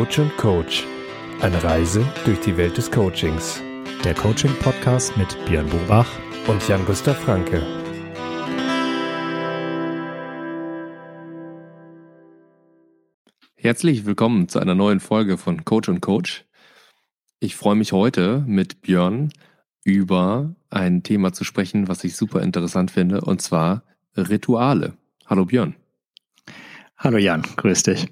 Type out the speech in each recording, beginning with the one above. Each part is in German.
Coach und Coach. Eine Reise durch die Welt des Coachings. Der Coaching-Podcast mit Björn Bobach und Jan-Gustav Franke. Herzlich willkommen zu einer neuen Folge von Coach und Coach. Ich freue mich heute mit Björn über ein Thema zu sprechen, was ich super interessant finde, und zwar Rituale. Hallo Björn. Hallo Jan, grüß dich.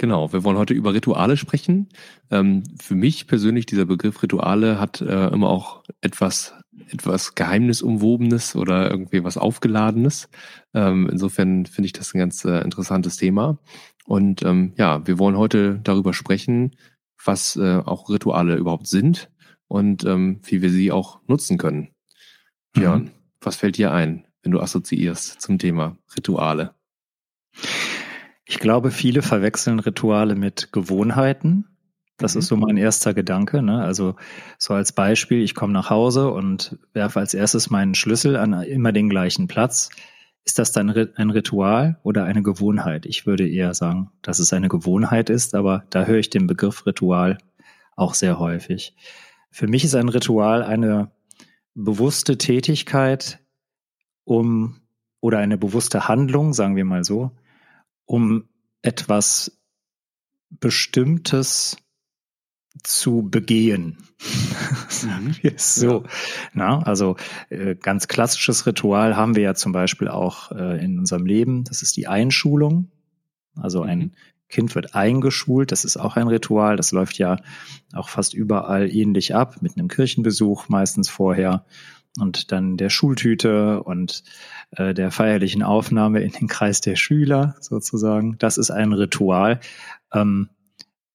Genau, wir wollen heute über Rituale sprechen. Ähm, für mich persönlich, dieser Begriff Rituale hat äh, immer auch etwas, etwas Geheimnisumwobenes oder irgendwie was Aufgeladenes. Ähm, insofern finde ich das ein ganz äh, interessantes Thema. Und ähm, ja, wir wollen heute darüber sprechen, was äh, auch Rituale überhaupt sind und ähm, wie wir sie auch nutzen können. Björn, mhm. was fällt dir ein, wenn du assoziierst zum Thema Rituale? Ich glaube, viele verwechseln Rituale mit Gewohnheiten. Das mhm. ist so mein erster Gedanke. Ne? Also so als Beispiel, ich komme nach Hause und werfe als erstes meinen Schlüssel an immer den gleichen Platz. Ist das dann ein Ritual oder eine Gewohnheit? Ich würde eher sagen, dass es eine Gewohnheit ist, aber da höre ich den Begriff Ritual auch sehr häufig. Für mich ist ein Ritual eine bewusste Tätigkeit, um oder eine bewusste Handlung, sagen wir mal so, um etwas Bestimmtes zu begehen. Sagen wir es so. Ja. Na, also äh, ganz klassisches Ritual haben wir ja zum Beispiel auch äh, in unserem Leben. Das ist die Einschulung. Also ein mhm. Kind wird eingeschult. Das ist auch ein Ritual. Das läuft ja auch fast überall ähnlich ab, mit einem Kirchenbesuch meistens vorher und dann der Schultüte und äh, der feierlichen Aufnahme in den Kreis der Schüler sozusagen. Das ist ein Ritual. Ähm,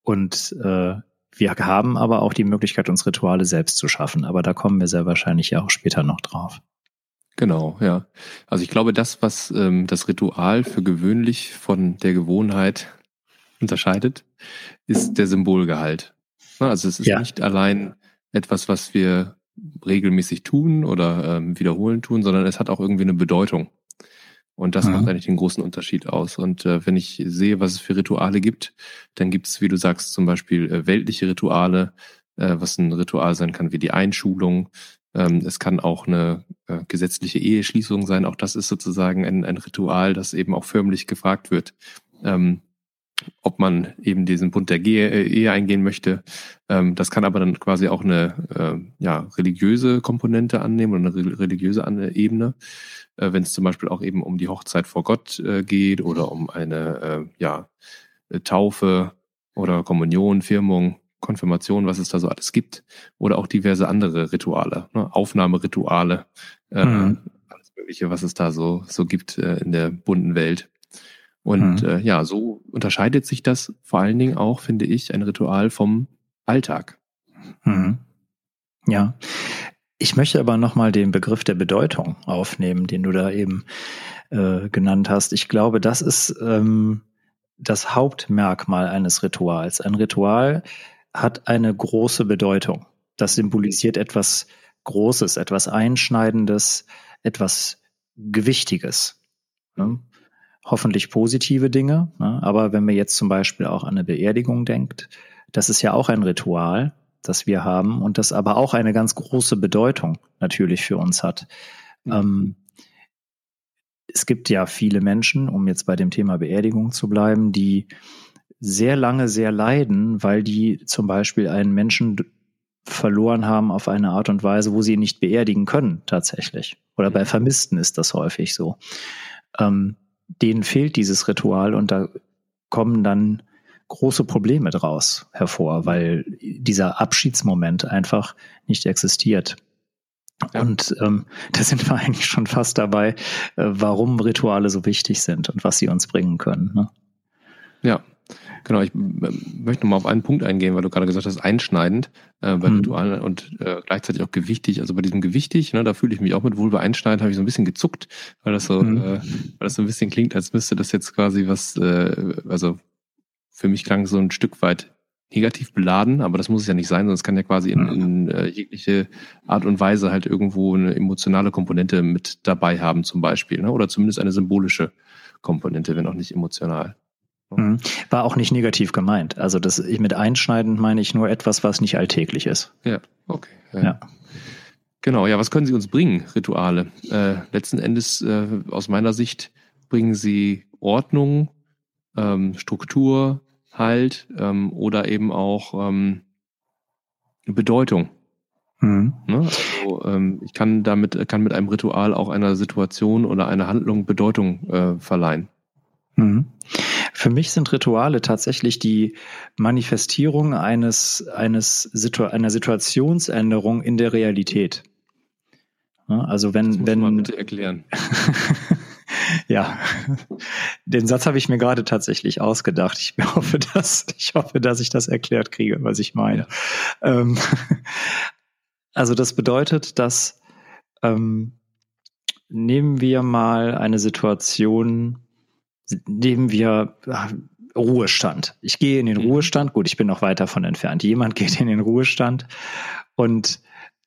und äh, wir haben aber auch die Möglichkeit, uns Rituale selbst zu schaffen. Aber da kommen wir sehr wahrscheinlich ja auch später noch drauf. Genau, ja. Also ich glaube, das, was ähm, das Ritual für gewöhnlich von der Gewohnheit unterscheidet, ist der Symbolgehalt. Also es ist ja. nicht allein etwas, was wir regelmäßig tun oder ähm, wiederholen tun, sondern es hat auch irgendwie eine Bedeutung. Und das mhm. macht eigentlich den großen Unterschied aus. Und äh, wenn ich sehe, was es für Rituale gibt, dann gibt es, wie du sagst, zum Beispiel äh, weltliche Rituale, äh, was ein Ritual sein kann, wie die Einschulung. Ähm, es kann auch eine äh, gesetzliche Eheschließung sein. Auch das ist sozusagen ein, ein Ritual, das eben auch förmlich gefragt wird. Ähm, ob man eben diesen Bund der äh, Ehe eingehen möchte. Ähm, das kann aber dann quasi auch eine äh, ja, religiöse Komponente annehmen oder eine religiöse Ebene, äh, wenn es zum Beispiel auch eben um die Hochzeit vor Gott geht oder um eine ja, Taufe oder Kommunion, Firmung, Konfirmation, was es da so alles gibt, oder auch diverse andere Rituale, ne? Aufnahmerituale, mhm. alles Mögliche, was es da so, so gibt in der bunten Welt. Und mhm. äh, ja, so unterscheidet sich das vor allen Dingen auch, finde ich, ein Ritual vom Alltag. Mhm. Ja. Ich möchte aber nochmal den Begriff der Bedeutung aufnehmen, den du da eben äh, genannt hast. Ich glaube, das ist ähm, das Hauptmerkmal eines Rituals. Ein Ritual hat eine große Bedeutung. Das symbolisiert etwas Großes, etwas Einschneidendes, etwas Gewichtiges. Ne? Hoffentlich positive Dinge. Ne? Aber wenn man jetzt zum Beispiel auch an eine Beerdigung denkt, das ist ja auch ein Ritual, das wir haben und das aber auch eine ganz große Bedeutung natürlich für uns hat. Mhm. Ähm, es gibt ja viele Menschen, um jetzt bei dem Thema Beerdigung zu bleiben, die sehr lange sehr leiden, weil die zum Beispiel einen Menschen verloren haben auf eine Art und Weise, wo sie ihn nicht beerdigen können, tatsächlich. Oder bei Vermissten ist das häufig so. Ähm, denen fehlt dieses Ritual und da kommen dann große Probleme draus hervor, weil dieser Abschiedsmoment einfach nicht existiert. Ja. Und ähm, da sind wir eigentlich schon fast dabei, äh, warum Rituale so wichtig sind und was sie uns bringen können. Ne? Ja, Genau, ich möchte nochmal auf einen Punkt eingehen, weil du gerade gesagt hast, einschneidend äh, bei mhm. Ritualen und äh, gleichzeitig auch gewichtig. Also bei diesem gewichtig, ne, da fühle ich mich auch mit wohl. Bei einschneidend habe ich so ein bisschen gezuckt, weil das so, mhm. äh, weil das so ein bisschen klingt, als müsste das jetzt quasi was, äh, also für mich klang so ein Stück weit negativ beladen, aber das muss es ja nicht sein, sondern es kann ja quasi in, in äh, jegliche Art und Weise halt irgendwo eine emotionale Komponente mit dabei haben, zum Beispiel, ne? oder zumindest eine symbolische Komponente, wenn auch nicht emotional. Mhm. War auch nicht negativ gemeint. Also das ich mit einschneidend meine ich nur etwas, was nicht alltäglich ist. Ja, okay. Ja. ja. Genau, ja, was können sie uns bringen, Rituale? Äh, letzten Endes, äh, aus meiner Sicht, bringen sie Ordnung, ähm, Struktur, Halt ähm, oder eben auch ähm, Bedeutung. Mhm. Ne? Also, ähm, ich kann damit, kann mit einem Ritual auch einer Situation oder einer Handlung Bedeutung äh, verleihen. Mhm. Für mich sind Rituale tatsächlich die Manifestierung eines, eines Situ einer Situationsänderung in der Realität. Also wenn, das muss wenn. Man bitte erklären. ja, den Satz habe ich mir gerade tatsächlich ausgedacht. Ich hoffe, dass ich hoffe, dass ich das erklärt kriege, was ich meine. Ja. Ähm, also das bedeutet, dass ähm, nehmen wir mal eine Situation, nehmen wir ach, Ruhestand. Ich gehe in den mhm. Ruhestand. Gut, ich bin noch weit davon entfernt. Jemand geht in den Ruhestand und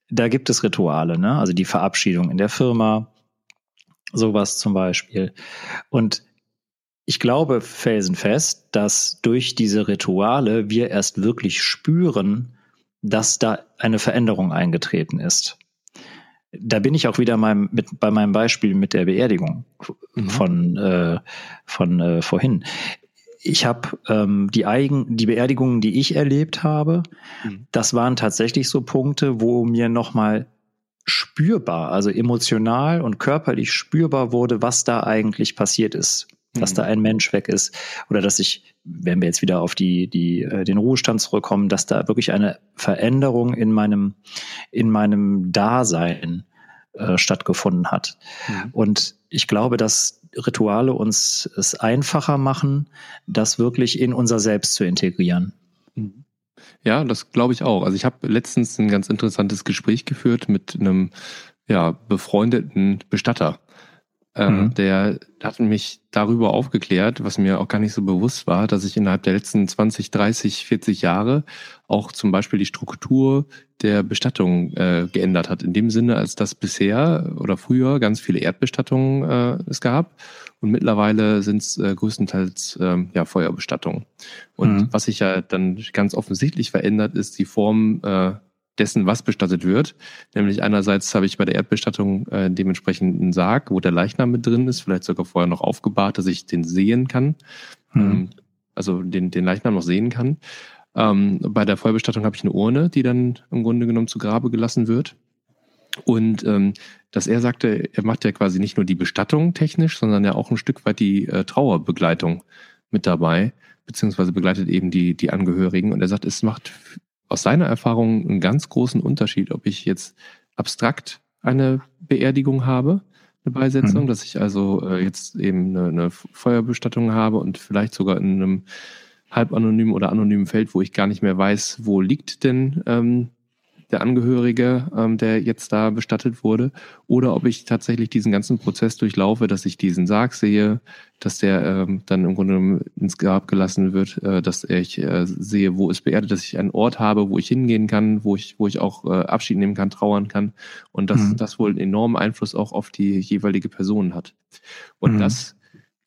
da gibt es Rituale, ne? Also die Verabschiedung in der Firma, sowas zum Beispiel. Und ich glaube felsenfest, dass durch diese Rituale wir erst wirklich spüren, dass da eine Veränderung eingetreten ist. Da bin ich auch wieder meinem, mit, bei meinem Beispiel mit der Beerdigung mhm. von, äh, von äh, vorhin ich habe ähm, die Eigen, die Beerdigungen, die ich erlebt habe, mhm. das waren tatsächlich so Punkte, wo mir nochmal spürbar, also emotional und körperlich spürbar wurde, was da eigentlich passiert ist. Mhm. Dass da ein Mensch weg ist. Oder dass ich, wenn wir jetzt wieder auf die, die, äh, den Ruhestand zurückkommen, dass da wirklich eine Veränderung in meinem, in meinem Dasein äh, stattgefunden hat. Mhm. Und ich glaube, dass Rituale uns es einfacher machen, das wirklich in unser Selbst zu integrieren. Ja, das glaube ich auch. Also ich habe letztens ein ganz interessantes Gespräch geführt mit einem ja, befreundeten Bestatter. Äh, mhm. Der hat mich darüber aufgeklärt, was mir auch gar nicht so bewusst war, dass sich innerhalb der letzten 20, 30, 40 Jahre auch zum Beispiel die Struktur der Bestattung äh, geändert hat. In dem Sinne, als dass bisher oder früher ganz viele Erdbestattungen äh, es gab und mittlerweile sind es äh, größtenteils ähm, ja, Feuerbestattungen. Und mhm. was sich ja dann ganz offensichtlich verändert, ist die Form äh, dessen, was bestattet wird. Nämlich einerseits habe ich bei der Erdbestattung äh, dementsprechend einen Sarg, wo der Leichnam mit drin ist, vielleicht sogar vorher noch aufgebahrt, dass ich den sehen kann. Mhm. Ähm, also den, den Leichnam noch sehen kann. Ähm, bei der Feuerbestattung habe ich eine Urne, die dann im Grunde genommen zu Grabe gelassen wird. Und ähm, dass er sagte, er macht ja quasi nicht nur die Bestattung technisch, sondern ja auch ein Stück weit die äh, Trauerbegleitung mit dabei, beziehungsweise begleitet eben die, die Angehörigen. Und er sagt, es macht aus seiner Erfahrung einen ganz großen Unterschied, ob ich jetzt abstrakt eine Beerdigung habe, eine Beisetzung, mhm. dass ich also äh, jetzt eben eine, eine, Feuerbestattung habe und vielleicht sogar in einem halb anonymen oder anonymen Feld, wo ich gar nicht mehr weiß, wo liegt denn ähm, der Angehörige, ähm, der jetzt da bestattet wurde, oder ob ich tatsächlich diesen ganzen Prozess durchlaufe, dass ich diesen Sarg sehe, dass der ähm, dann im Grunde ins Grab gelassen wird, äh, dass ich äh, sehe, wo es beerdet, dass ich einen Ort habe, wo ich hingehen kann, wo ich, wo ich auch äh, Abschied nehmen kann, trauern kann und dass mhm. das wohl einen enormen Einfluss auch auf die jeweilige Person hat. Und mhm. das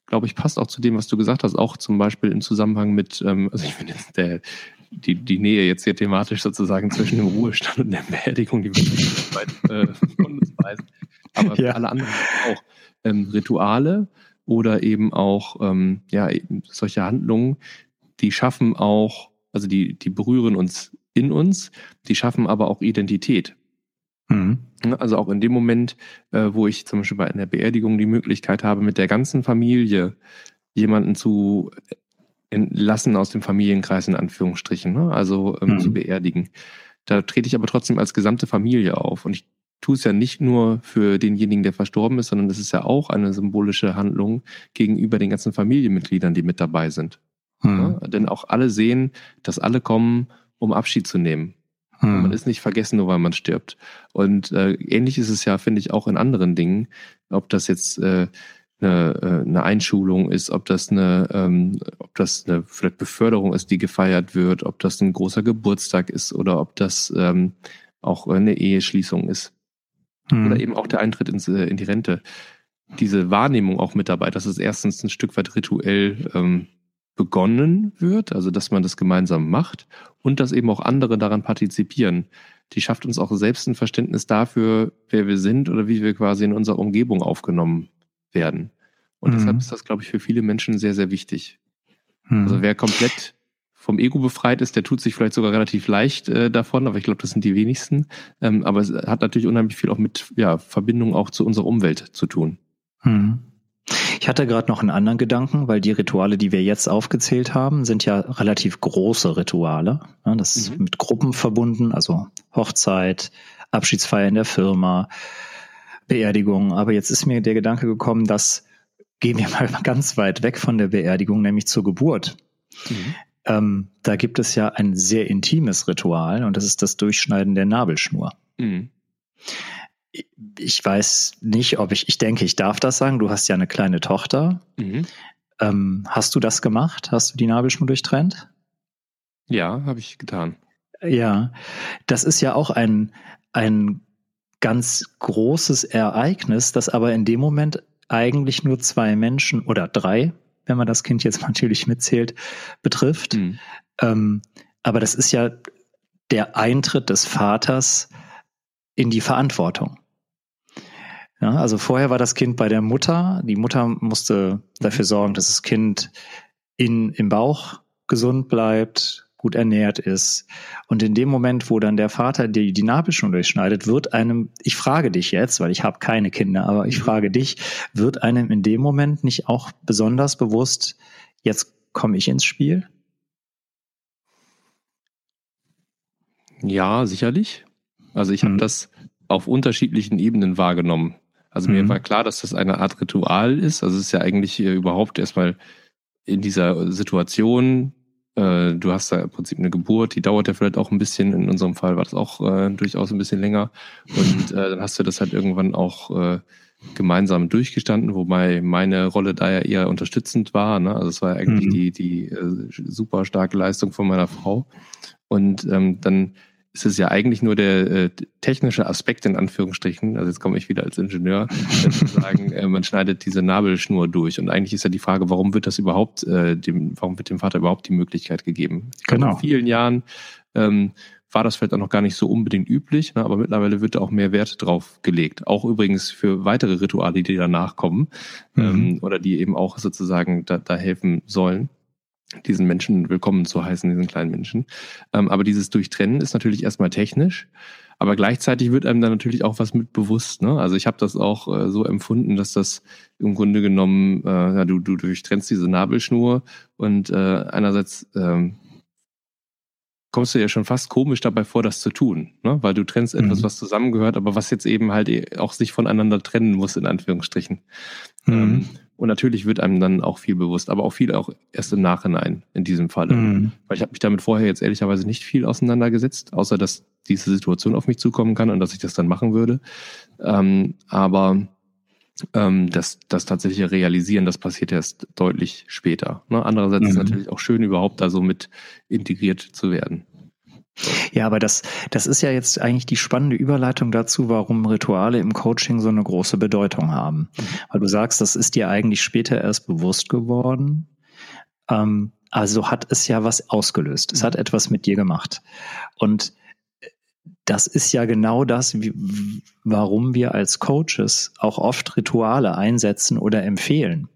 glaube ich, passt auch zu dem, was du gesagt hast, auch zum Beispiel im Zusammenhang mit, ähm, also ich finde jetzt der, die, die Nähe jetzt hier thematisch sozusagen zwischen dem Ruhestand und der Beerdigung, die wir weit äh, von uns weisen. Aber ja. alle anderen auch. Ähm, Rituale oder eben auch ähm, ja, solche Handlungen, die schaffen auch, also die, die berühren uns in uns, die schaffen aber auch Identität. Mhm. Also auch in dem Moment, äh, wo ich zum Beispiel bei einer Beerdigung die Möglichkeit habe, mit der ganzen Familie jemanden zu entlassen aus dem Familienkreis in Anführungsstrichen, ne? also ähm, mhm. zu beerdigen. Da trete ich aber trotzdem als gesamte Familie auf. Und ich tue es ja nicht nur für denjenigen, der verstorben ist, sondern das ist ja auch eine symbolische Handlung gegenüber den ganzen Familienmitgliedern, die mit dabei sind. Mhm. Ne? Denn auch alle sehen, dass alle kommen, um Abschied zu nehmen. Mhm. Man ist nicht vergessen, nur weil man stirbt. Und äh, ähnlich ist es ja, finde ich, auch in anderen Dingen. Ob das jetzt äh, eine, äh, eine Einschulung ist, ob das eine, ähm, ob das eine vielleicht Beförderung ist, die gefeiert wird, ob das ein großer Geburtstag ist oder ob das ähm, auch eine Eheschließung ist. Mhm. Oder eben auch der Eintritt ins, äh, in die Rente. Diese Wahrnehmung auch mit dabei, dass es erstens ein Stück weit rituell ähm, begonnen wird, also dass man das gemeinsam macht und dass eben auch andere daran partizipieren. Die schafft uns auch selbst ein Verständnis dafür, wer wir sind oder wie wir quasi in unserer Umgebung aufgenommen werden. Und mhm. deshalb ist das, glaube ich, für viele Menschen sehr, sehr wichtig. Mhm. Also wer komplett vom Ego befreit ist, der tut sich vielleicht sogar relativ leicht äh, davon, aber ich glaube, das sind die wenigsten. Ähm, aber es hat natürlich unheimlich viel auch mit ja, Verbindung auch zu unserer Umwelt zu tun. Mhm. Ich hatte gerade noch einen anderen Gedanken, weil die Rituale, die wir jetzt aufgezählt haben, sind ja relativ große Rituale. Das ist mhm. mit Gruppen verbunden, also Hochzeit, Abschiedsfeier in der Firma, Beerdigung. Aber jetzt ist mir der Gedanke gekommen, dass gehen wir mal ganz weit weg von der Beerdigung, nämlich zur Geburt. Mhm. Ähm, da gibt es ja ein sehr intimes Ritual und das ist das Durchschneiden der Nabelschnur. Mhm ich weiß nicht, ob ich, ich denke, ich darf das sagen. Du hast ja eine kleine Tochter. Mhm. Ähm, hast du das gemacht? Hast du die Nabelschnur durchtrennt? Ja, habe ich getan. Ja, das ist ja auch ein, ein ganz großes Ereignis, das aber in dem Moment eigentlich nur zwei Menschen oder drei, wenn man das Kind jetzt natürlich mitzählt, betrifft. Mhm. Ähm, aber das ist ja der Eintritt des Vaters in die Verantwortung. Ja, also vorher war das Kind bei der Mutter. Die Mutter musste dafür sorgen, dass das Kind in, im Bauch gesund bleibt, gut ernährt ist. Und in dem Moment, wo dann der Vater die, die Nabelschnur durchschneidet, wird einem, ich frage dich jetzt, weil ich habe keine Kinder, aber ich mhm. frage dich, wird einem in dem Moment nicht auch besonders bewusst, jetzt komme ich ins Spiel? Ja, sicherlich. Also ich habe mhm. das auf unterschiedlichen Ebenen wahrgenommen. Also mir mhm. war klar, dass das eine Art Ritual ist. Also es ist ja eigentlich überhaupt erstmal in dieser Situation, äh, du hast da im Prinzip eine Geburt, die dauert ja vielleicht auch ein bisschen. In unserem Fall war das auch äh, durchaus ein bisschen länger. Und äh, dann hast du das halt irgendwann auch äh, gemeinsam durchgestanden, wobei meine Rolle da ja eher unterstützend war. Ne? Also es war eigentlich mhm. die, die äh, super starke Leistung von meiner Frau. Und ähm, dann ist es ja eigentlich nur der äh, technische Aspekt in Anführungsstrichen, also jetzt komme ich wieder als Ingenieur, äh, zu sagen, äh, man schneidet diese Nabelschnur durch. Und eigentlich ist ja die Frage, warum wird das überhaupt, äh, dem, warum wird dem Vater überhaupt die Möglichkeit gegeben? Genau. In vielen Jahren ähm, war das vielleicht auch noch gar nicht so unbedingt üblich, ne, aber mittlerweile wird da auch mehr Wert drauf gelegt. Auch übrigens für weitere Rituale, die danach kommen mhm. ähm, oder die eben auch sozusagen da, da helfen sollen diesen Menschen willkommen zu heißen, diesen kleinen Menschen. Ähm, aber dieses Durchtrennen ist natürlich erstmal technisch, aber gleichzeitig wird einem dann natürlich auch was mit bewusst. Ne? Also ich habe das auch äh, so empfunden, dass das im Grunde genommen, äh, ja, du, du durchtrennst diese Nabelschnur und äh, einerseits ähm, kommst du ja schon fast komisch dabei vor, das zu tun, ne? weil du trennst mhm. etwas, was zusammengehört, aber was jetzt eben halt eh auch sich voneinander trennen muss, in Anführungsstrichen. Mhm. Ähm, und natürlich wird einem dann auch viel bewusst, aber auch viel auch erst im Nachhinein in diesem Falle. Mhm. Weil ich habe mich damit vorher jetzt ehrlicherweise nicht viel auseinandergesetzt, außer dass diese Situation auf mich zukommen kann und dass ich das dann machen würde. Ähm, aber ähm, das, das tatsächliche Realisieren, das passiert erst deutlich später. Ne? Andererseits mhm. ist es natürlich auch schön, überhaupt da so mit integriert zu werden. Ja, aber das, das ist ja jetzt eigentlich die spannende Überleitung dazu, warum Rituale im Coaching so eine große Bedeutung haben. Weil du sagst, das ist dir eigentlich später erst bewusst geworden. Ähm, also hat es ja was ausgelöst. Es hat etwas mit dir gemacht. Und das ist ja genau das, wie, warum wir als Coaches auch oft Rituale einsetzen oder empfehlen.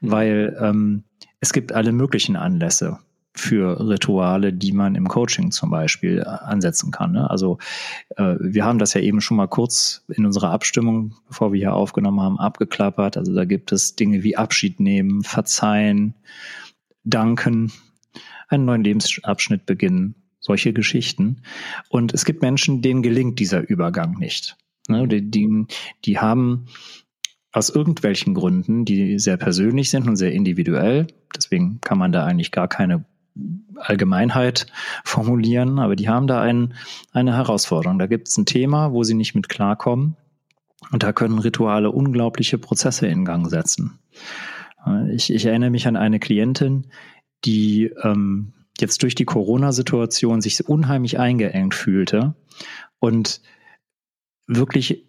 Weil ähm, es gibt alle möglichen Anlässe für Rituale, die man im Coaching zum Beispiel äh, ansetzen kann. Ne? Also äh, wir haben das ja eben schon mal kurz in unserer Abstimmung, bevor wir hier aufgenommen haben, abgeklappert. Also da gibt es Dinge wie Abschied nehmen, verzeihen, danken, einen neuen Lebensabschnitt beginnen, solche Geschichten. Und es gibt Menschen, denen gelingt dieser Übergang nicht. Ne? Die, die, die haben aus irgendwelchen Gründen, die sehr persönlich sind und sehr individuell, deswegen kann man da eigentlich gar keine Allgemeinheit formulieren, aber die haben da ein, eine Herausforderung. Da gibt es ein Thema, wo sie nicht mit klarkommen und da können Rituale unglaubliche Prozesse in Gang setzen. Ich, ich erinnere mich an eine Klientin, die ähm, jetzt durch die Corona-Situation sich unheimlich eingeengt fühlte und wirklich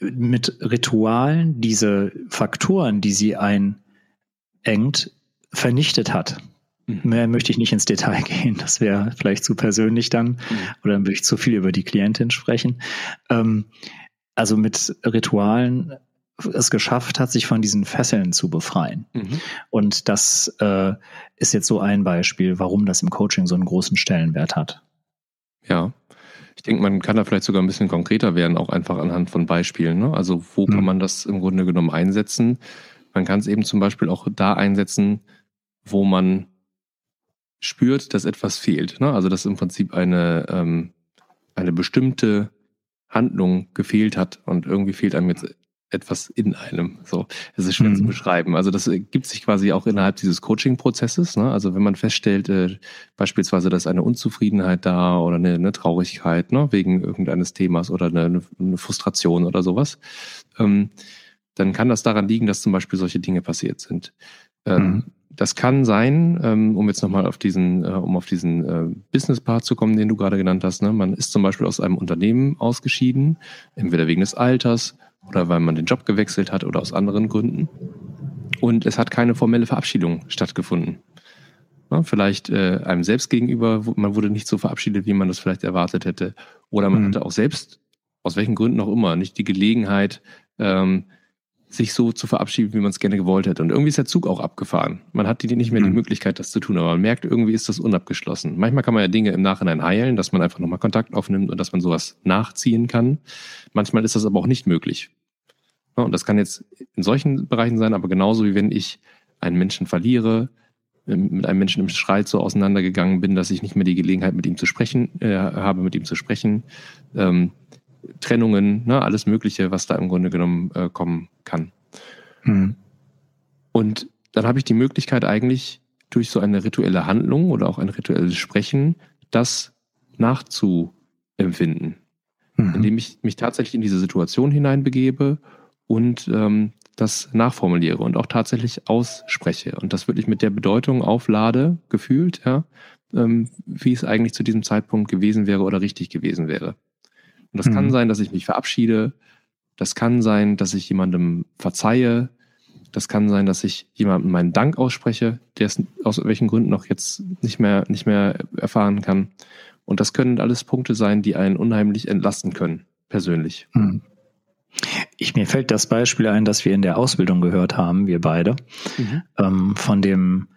mit Ritualen diese Faktoren, die sie einengt, vernichtet hat. Mhm. Mehr möchte ich nicht ins Detail gehen. Das wäre vielleicht zu persönlich dann. Mhm. Oder dann würde ich zu viel über die Klientin sprechen. Ähm, also mit Ritualen es geschafft hat, sich von diesen Fesseln zu befreien. Mhm. Und das äh, ist jetzt so ein Beispiel, warum das im Coaching so einen großen Stellenwert hat. Ja. Ich denke, man kann da vielleicht sogar ein bisschen konkreter werden, auch einfach anhand von Beispielen. Ne? Also wo mhm. kann man das im Grunde genommen einsetzen? Man kann es eben zum Beispiel auch da einsetzen, wo man spürt, dass etwas fehlt. Ne? Also dass im Prinzip eine, ähm, eine bestimmte Handlung gefehlt hat und irgendwie fehlt einem jetzt etwas in einem. So, es ist schwer mhm. zu beschreiben. Also das gibt sich quasi auch innerhalb dieses Coaching-Prozesses. Ne? Also wenn man feststellt, äh, beispielsweise, dass eine Unzufriedenheit da oder eine, eine Traurigkeit ne? wegen irgendeines Themas oder eine, eine Frustration oder sowas, ähm, dann kann das daran liegen, dass zum Beispiel solche Dinge passiert sind. Ähm, mhm. Das kann sein, ähm, um jetzt nochmal auf diesen, äh, um auf diesen äh, Business-Part zu kommen, den du gerade genannt hast. Ne? Man ist zum Beispiel aus einem Unternehmen ausgeschieden, entweder wegen des Alters oder weil man den Job gewechselt hat oder aus anderen Gründen. Und es hat keine formelle Verabschiedung stattgefunden. Ja, vielleicht äh, einem selbst gegenüber, man wurde nicht so verabschiedet, wie man das vielleicht erwartet hätte. Oder man mhm. hatte auch selbst, aus welchen Gründen auch immer, nicht die Gelegenheit, ähm, sich so zu verabschieden, wie man es gerne gewollt hätte. Und irgendwie ist der Zug auch abgefahren. Man hat die nicht mehr die mhm. Möglichkeit, das zu tun, aber man merkt, irgendwie ist das unabgeschlossen. Manchmal kann man ja Dinge im Nachhinein heilen, dass man einfach nochmal Kontakt aufnimmt und dass man sowas nachziehen kann. Manchmal ist das aber auch nicht möglich. Und das kann jetzt in solchen Bereichen sein, aber genauso wie wenn ich einen Menschen verliere, ähm, mit einem Menschen im Streit so auseinandergegangen bin, dass ich nicht mehr die Gelegenheit mit ihm zu sprechen äh, habe, mit ihm zu sprechen. Ähm, Trennungen, ne, alles Mögliche, was da im Grunde genommen äh, kommen kann. Mhm. Und dann habe ich die Möglichkeit eigentlich durch so eine rituelle Handlung oder auch ein rituelles Sprechen, das nachzuempfinden. Mhm. Indem ich mich tatsächlich in diese Situation hineinbegebe und ähm, das nachformuliere und auch tatsächlich ausspreche und das wirklich mit der Bedeutung auflade, gefühlt, ja, ähm, wie es eigentlich zu diesem Zeitpunkt gewesen wäre oder richtig gewesen wäre. Und das mhm. kann sein, dass ich mich verabschiede. Das kann sein, dass ich jemandem verzeihe. Das kann sein, dass ich jemandem meinen Dank ausspreche, der es aus welchen Gründen noch jetzt nicht mehr, nicht mehr erfahren kann. Und das können alles Punkte sein, die einen unheimlich entlasten können, persönlich. Mhm. Ich, mir fällt das Beispiel ein, das wir in der Ausbildung gehört haben, wir beide, mhm. ähm, von dem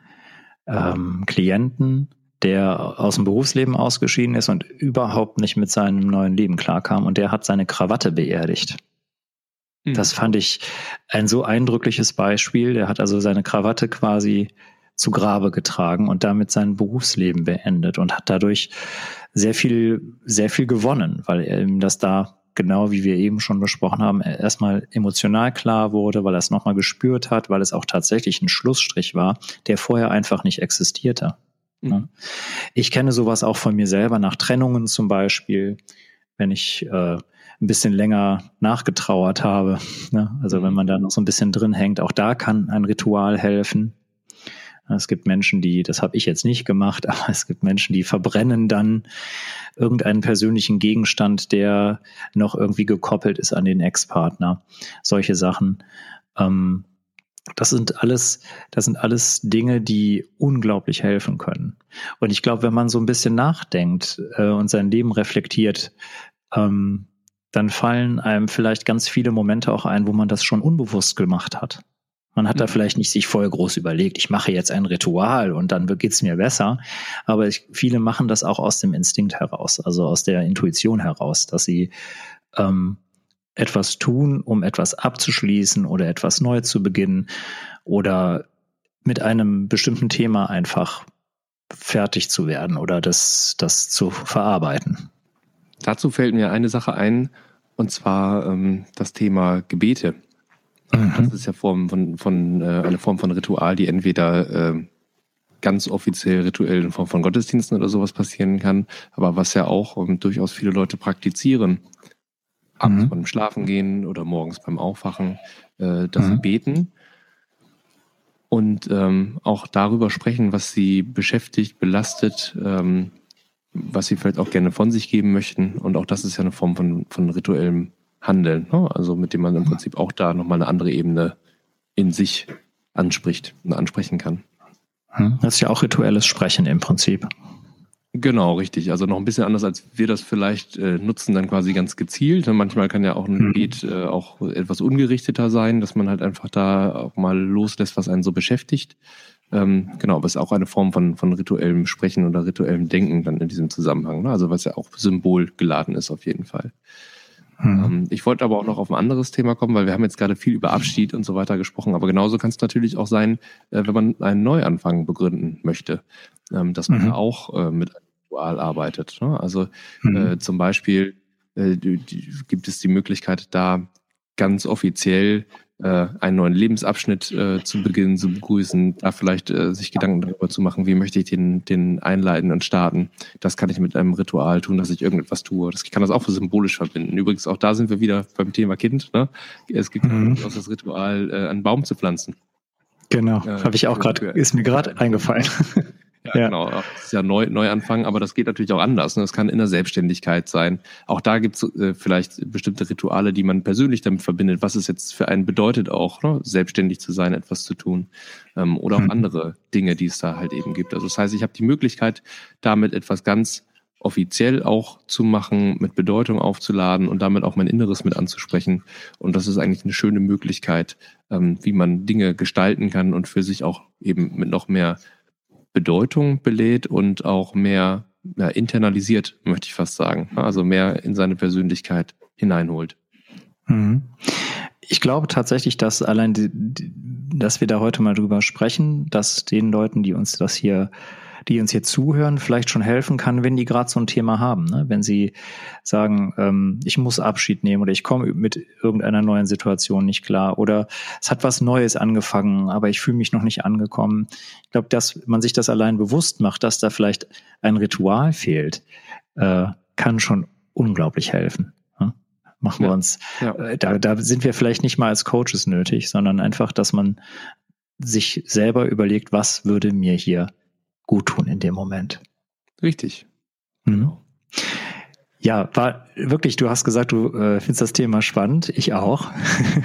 ähm, Klienten, der aus dem Berufsleben ausgeschieden ist und überhaupt nicht mit seinem neuen Leben klarkam und der hat seine Krawatte beerdigt. Mhm. Das fand ich ein so eindrückliches Beispiel. Der hat also seine Krawatte quasi zu Grabe getragen und damit sein Berufsleben beendet und hat dadurch sehr viel, sehr viel gewonnen, weil er ihm das da genau wie wir eben schon besprochen haben, erstmal emotional klar wurde, weil er es nochmal gespürt hat, weil es auch tatsächlich ein Schlussstrich war, der vorher einfach nicht existierte. Mhm. Ich kenne sowas auch von mir selber nach Trennungen zum Beispiel, wenn ich äh, ein bisschen länger nachgetrauert habe. Ne? Also wenn mhm. man da noch so ein bisschen drin hängt, auch da kann ein Ritual helfen. Es gibt Menschen, die, das habe ich jetzt nicht gemacht, aber es gibt Menschen, die verbrennen dann irgendeinen persönlichen Gegenstand, der noch irgendwie gekoppelt ist an den Ex-Partner. Solche Sachen. Ähm, das sind alles, das sind alles Dinge, die unglaublich helfen können. Und ich glaube, wenn man so ein bisschen nachdenkt äh, und sein Leben reflektiert, ähm, dann fallen einem vielleicht ganz viele Momente auch ein, wo man das schon unbewusst gemacht hat. Man hat da mhm. vielleicht nicht sich voll groß überlegt, ich mache jetzt ein Ritual und dann geht's mir besser. Aber ich, viele machen das auch aus dem Instinkt heraus, also aus der Intuition heraus, dass sie ähm, etwas tun, um etwas abzuschließen oder etwas neu zu beginnen oder mit einem bestimmten Thema einfach fertig zu werden oder das, das zu verarbeiten. Dazu fällt mir eine Sache ein, und zwar ähm, das Thema Gebete. Mhm. Das ist ja Form von, von äh, eine Form von Ritual, die entweder äh, ganz offiziell rituell in Form von Gottesdiensten oder sowas passieren kann, aber was ja auch ähm, durchaus viele Leute praktizieren abends mhm. beim Schlafen gehen oder morgens beim Aufwachen, äh, dass mhm. sie beten und ähm, auch darüber sprechen, was sie beschäftigt, belastet, ähm, was sie vielleicht auch gerne von sich geben möchten. Und auch das ist ja eine Form von, von rituellem Handeln, ne? also mit dem man im Prinzip auch da nochmal eine andere Ebene in sich anspricht und ansprechen kann. Hm? Das ist ja auch rituelles Sprechen im Prinzip. Genau, richtig. Also noch ein bisschen anders, als wir das vielleicht äh, nutzen, dann quasi ganz gezielt. manchmal kann ja auch ein Gebet mhm. äh, auch etwas ungerichteter sein, dass man halt einfach da auch mal loslässt, was einen so beschäftigt. Ähm, genau, aber es ist auch eine Form von, von rituellem Sprechen oder rituellem Denken dann in diesem Zusammenhang. Ne? Also was ja auch symbolgeladen ist auf jeden Fall. Mhm. Ähm, ich wollte aber auch noch auf ein anderes Thema kommen, weil wir haben jetzt gerade viel über Abschied und so weiter gesprochen. Aber genauso kann es natürlich auch sein, äh, wenn man einen Neuanfang begründen möchte, ähm, dass man mhm. auch äh, mit Ritual arbeitet. Ne? Also mhm. äh, zum Beispiel äh, die, die, gibt es die Möglichkeit, da ganz offiziell äh, einen neuen Lebensabschnitt äh, zu beginnen, zu begrüßen, da vielleicht äh, sich Gedanken darüber zu machen, wie möchte ich den, den einleiten und starten. Das kann ich mit einem Ritual tun, dass ich irgendetwas tue. Das ich kann das auch symbolisch verbinden. Übrigens, auch da sind wir wieder beim Thema Kind. Ne? Es gibt mhm. auch das Ritual, äh, einen Baum zu pflanzen. Genau, äh, habe ich auch gerade, ist mir gerade eingefallen. Ja, ja, genau. Das ist ja neu, Neuanfang, aber das geht natürlich auch anders. Ne? Das kann in der Selbstständigkeit sein. Auch da gibt es äh, vielleicht bestimmte Rituale, die man persönlich damit verbindet, was es jetzt für einen bedeutet, auch ne? selbstständig zu sein, etwas zu tun. Ähm, oder auch mhm. andere Dinge, die es da halt eben gibt. Also das heißt, ich habe die Möglichkeit, damit etwas ganz offiziell auch zu machen, mit Bedeutung aufzuladen und damit auch mein Inneres mit anzusprechen. Und das ist eigentlich eine schöne Möglichkeit, ähm, wie man Dinge gestalten kann und für sich auch eben mit noch mehr Bedeutung belädt und auch mehr ja, internalisiert, möchte ich fast sagen. Also mehr in seine Persönlichkeit hineinholt. Mhm. Ich glaube tatsächlich, dass allein, die, dass wir da heute mal drüber sprechen, dass den Leuten, die uns das hier die uns hier zuhören, vielleicht schon helfen kann, wenn die gerade so ein Thema haben. Ne? Wenn sie sagen, ähm, ich muss Abschied nehmen oder ich komme mit irgendeiner neuen Situation nicht klar oder es hat was Neues angefangen, aber ich fühle mich noch nicht angekommen. Ich glaube, dass man sich das allein bewusst macht, dass da vielleicht ein Ritual fehlt, äh, kann schon unglaublich helfen. Ne? Machen wir uns, ja. Äh, da, da sind wir vielleicht nicht mal als Coaches nötig, sondern einfach, dass man sich selber überlegt, was würde mir hier gut tun in dem Moment. Richtig. Mhm. Ja, war wirklich, du hast gesagt, du äh, findest das Thema spannend, ich auch.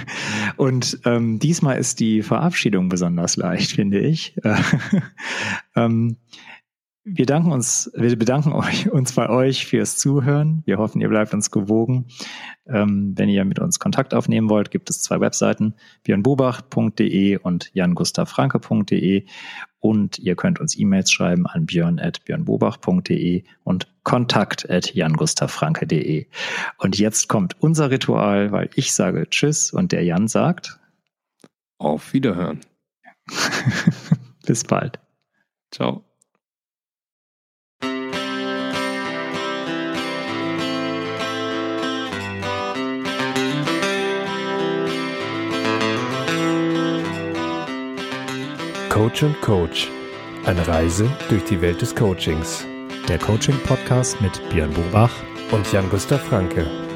Und ähm, diesmal ist die Verabschiedung besonders leicht, finde ich. ähm, wir danken uns, wir bedanken euch, uns bei euch fürs Zuhören. Wir hoffen, ihr bleibt uns gewogen. Ähm, wenn ihr mit uns Kontakt aufnehmen wollt, gibt es zwei Webseiten, björnbobach.de und jangustavfranke.de. Und ihr könnt uns E-Mails schreiben an björn.björnbobach.de und kontakt at jangustavfranke.de. Und jetzt kommt unser Ritual, weil ich sage Tschüss und der Jan sagt Auf Wiederhören. Bis bald. Ciao. Coach und Coach. Eine Reise durch die Welt des Coachings. Der Coaching-Podcast mit Björn Bobach und Jan-Gustav Franke.